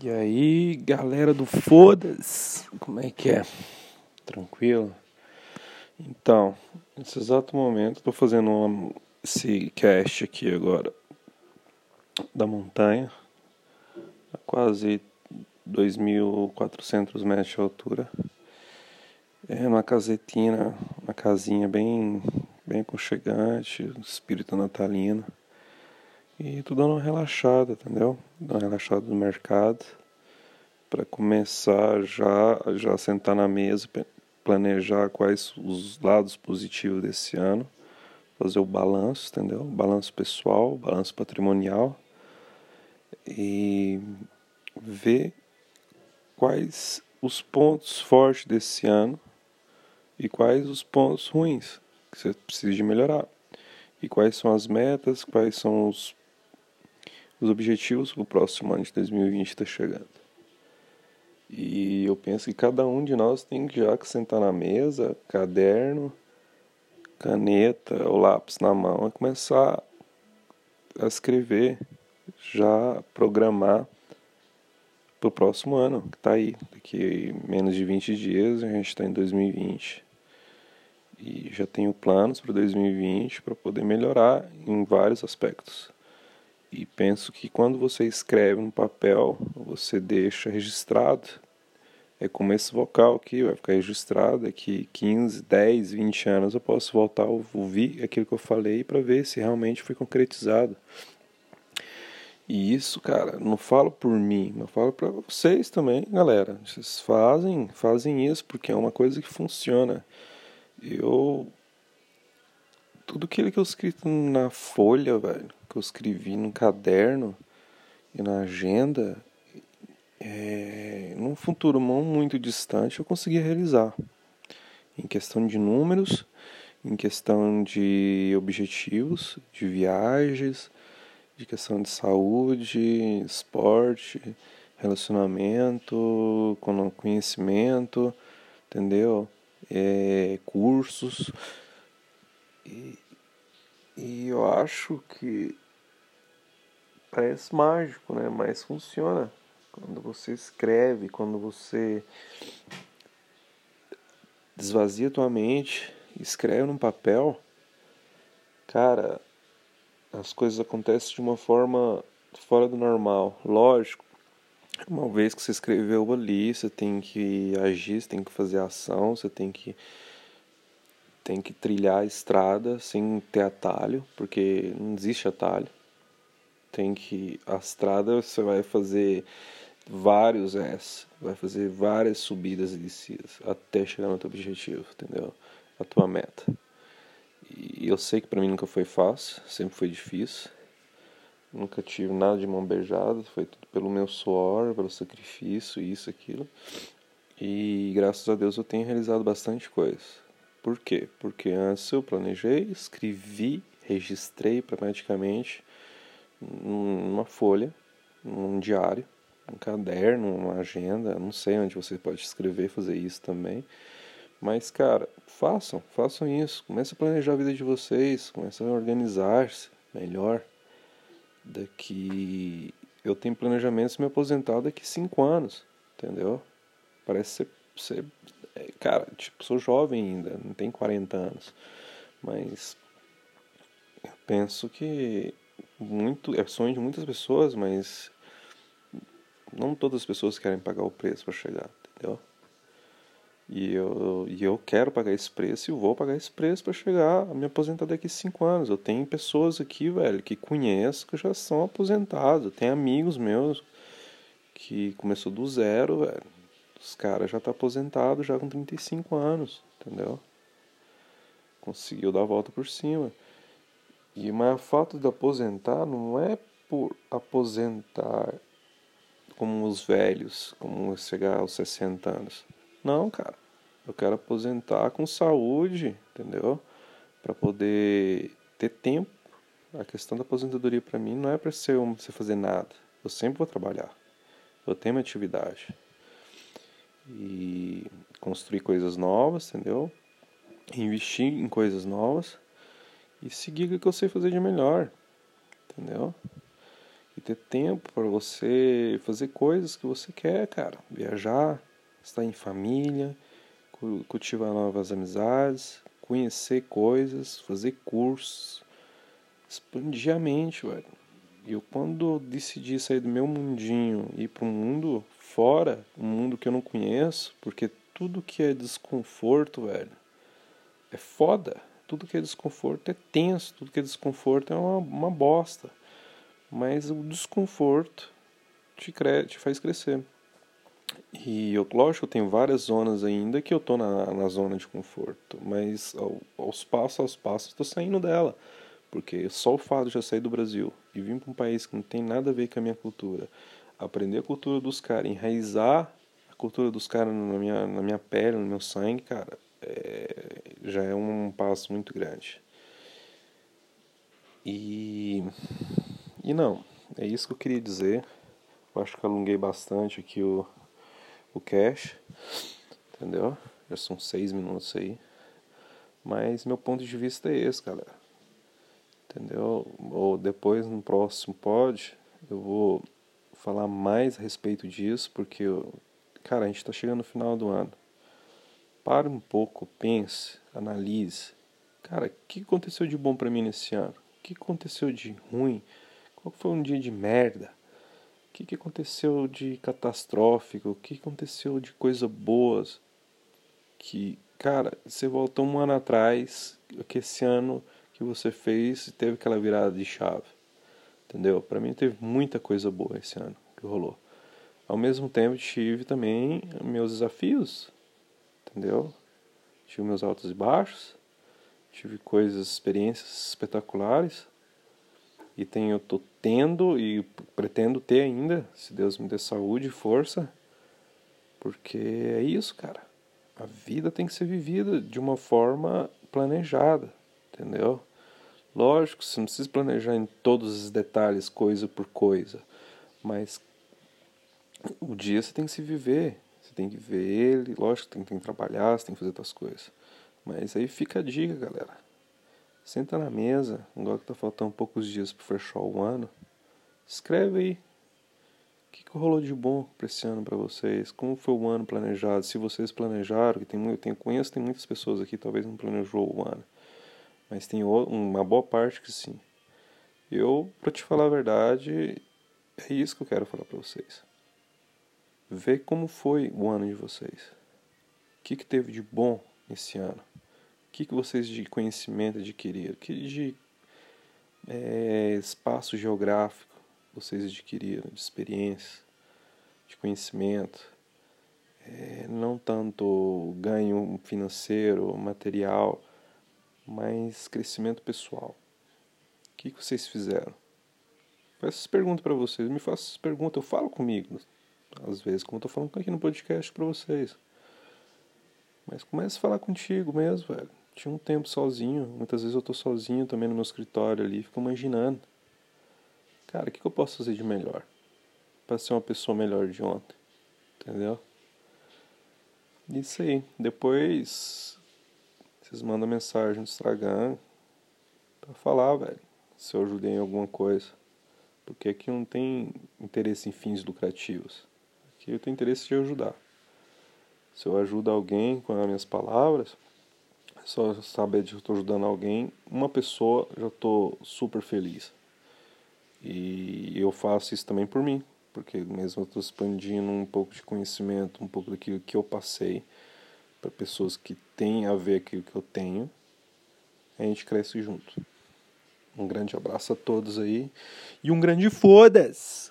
E aí, galera do Foda-se, como é que é? Tranquilo? Então, nesse exato momento, estou fazendo uma, esse cast aqui agora da montanha, a quase 2.400 metros de altura. É uma casetina, uma casinha bem, bem aconchegante, espírito natalino. E tô dando uma relaxada, entendeu? Dando uma relaxada no mercado para começar já já sentar na mesa, planejar quais os lados positivos desse ano, fazer o balanço, entendeu? Balanço pessoal, balanço patrimonial e ver quais os pontos fortes desse ano e quais os pontos ruins que você precisa de melhorar. E quais são as metas, quais são os os objetivos para o próximo ano de 2020 está chegando. E eu penso que cada um de nós tem que já sentar na mesa, caderno, caneta ou lápis na mão e começar a escrever, já programar para o próximo ano, que está aí. Daqui menos de 20 dias a gente está em 2020. E já tenho planos para 2020 para poder melhorar em vários aspectos. E penso que quando você escreve no papel, você deixa registrado. É como esse vocal aqui, vai ficar registrado. Daqui 15, 10, 20 anos eu posso voltar a ouvir aquilo que eu falei para ver se realmente foi concretizado. E isso, cara, não falo por mim, eu falo para vocês também, galera. Vocês fazem, fazem isso porque é uma coisa que funciona. Eu tudo aquilo que eu escrito na folha, velho, que eu escrevi no caderno e na agenda, é, num futuro não muito distante eu conseguia realizar. Em questão de números, em questão de objetivos, de viagens, de questão de saúde, esporte, relacionamento, conhecimento, entendeu? É, cursos. E, e eu acho que parece mágico, né? Mas funciona. Quando você escreve, quando você desvazia tua mente, escreve num papel, cara, as coisas acontecem de uma forma fora do normal. Lógico, uma vez que você escreveu ali, você tem que agir, você tem que fazer ação, você tem que tem que trilhar a estrada sem ter atalho, porque não existe atalho. Tem que a estrada você vai fazer vários S, vai fazer várias subidas e descidas até chegar no teu objetivo, entendeu? A tua meta. E eu sei que para mim nunca foi fácil, sempre foi difícil. Nunca tive nada de mão beijada, foi tudo pelo meu suor, pelo sacrifício, isso, aquilo. E graças a Deus eu tenho realizado bastante coisa. Por quê? Porque antes eu planejei, escrevi, registrei pragmaticamente numa folha, num diário, um caderno, uma agenda, não sei onde você pode escrever, fazer isso também. Mas, cara, façam, façam isso. Comece a planejar a vida de vocês, comece a organizar-se melhor. Daqui. Eu tenho planejamentos de me aposentar daqui cinco anos, entendeu? Parece ser, ser cara, tipo, sou jovem ainda, não tenho 40 anos, mas eu penso que muito é sonho de muitas pessoas, mas não todas as pessoas querem pagar o preço para chegar, entendeu? E eu, e eu quero pagar esse preço e vou pagar esse preço para chegar a me aposentar daqui a 5 anos. Eu tenho pessoas aqui, velho, que conheço que já são aposentados. Tem amigos meus que começou do zero, velho os caras já tá aposentado já com 35 anos, entendeu? Conseguiu dar a volta por cima. E mas o fato de aposentar não é por aposentar como os velhos, como chegar aos 60 anos. Não, cara. Eu quero aposentar com saúde, entendeu? Para poder ter tempo. A questão da aposentadoria para mim não é para ser um, você fazer nada. Eu sempre vou trabalhar. Eu tenho uma atividade e construir coisas novas, entendeu? Investir em coisas novas e seguir o que eu sei fazer de melhor, entendeu? e ter tempo para você fazer coisas que você quer, cara. Viajar, estar em família, cultivar novas amizades, conhecer coisas, fazer cursos, expandir a mente, velho. Eu quando decidi sair do meu mundinho e ir para um mundo fora, um mundo que eu não conheço, porque tudo que é desconforto, velho, é foda. Tudo que é desconforto é tenso, tudo que é desconforto é uma, uma bosta. Mas o desconforto te, cre te faz crescer. E eu, lógico, eu tenho várias zonas ainda que eu tô na, na zona de conforto, mas ao, aos passos, aos passos, estou saindo dela. Porque só o fato de eu sair do Brasil e vir para um país que não tem nada a ver com a minha cultura, aprender a cultura dos caras, enraizar a cultura dos caras na minha, na minha pele, no meu sangue, cara, é, já é um passo muito grande. E, e não, é isso que eu queria dizer. Eu acho que alonguei bastante aqui o, o cash, entendeu? Já são seis minutos aí. Mas meu ponto de vista é esse, galera. Entendeu? Ou depois no próximo pod eu vou falar mais a respeito disso, porque, cara, a gente está chegando no final do ano. Pare um pouco, pense, analise. Cara, o que aconteceu de bom para mim nesse ano? O que aconteceu de ruim? Qual foi um dia de merda? O que, que aconteceu de catastrófico? O que aconteceu de coisas boas? Que, cara, você voltou um ano atrás, que esse ano que você fez e teve aquela virada de chave. Entendeu? Para mim teve muita coisa boa esse ano que rolou. Ao mesmo tempo tive também meus desafios, entendeu? Tive meus altos e baixos, tive coisas, experiências espetaculares e tenho, tô tendo e pretendo ter ainda, se Deus me dê saúde e força, porque é isso, cara. A vida tem que ser vivida de uma forma planejada, entendeu? Lógico, você não precisa planejar em todos os detalhes, coisa por coisa, mas o dia você tem que se viver, você tem que ver ele, lógico, tem, tem que trabalhar, você tem que fazer outras coisas. Mas aí fica a dica, galera. Senta na mesa, agora que tá faltando poucos dias para fechar o ano. Escreve aí. O que, que rolou de bom para esse ano para vocês? Como foi o ano planejado? Se vocês planejaram, que tem muito, tem, conheço tem muitas pessoas aqui talvez não planejou o ano, mas tem uma boa parte que sim. Eu, para te falar a verdade, é isso que eu quero falar para vocês. Ver como foi o ano de vocês. O que, que teve de bom esse ano? que, que vocês de conhecimento adquiriram? Que de é, espaço geográfico vocês adquiriram, de experiência, de conhecimento? É, não tanto ganho financeiro, material, mas crescimento pessoal. O que, vocês fizeram? Faço essas perguntas para vocês, me faço essas perguntas, eu falo comigo, às vezes, como eu tô falando aqui no podcast para vocês. Mas comece a falar contigo mesmo, velho tinha um tempo sozinho. Muitas vezes eu tô sozinho também no meu escritório ali, fico imaginando. Cara, o que, que eu posso fazer de melhor? para ser uma pessoa melhor de ontem. Entendeu? Isso aí. Depois vocês mandam mensagem no Instagram pra falar, velho. Se eu ajudei em alguma coisa. Porque aqui não tem interesse em fins lucrativos. Aqui eu tenho interesse de ajudar. Se eu ajudo alguém com as minhas palavras, só saber de que estou ajudando alguém, uma pessoa já estou super feliz. E eu faço isso também por mim, porque mesmo eu estou expandindo um pouco de conhecimento, um pouco daquilo que eu passei para pessoas que têm a ver aquilo que eu tenho, a gente cresce junto. Um grande abraço a todos aí e um grande foda-se!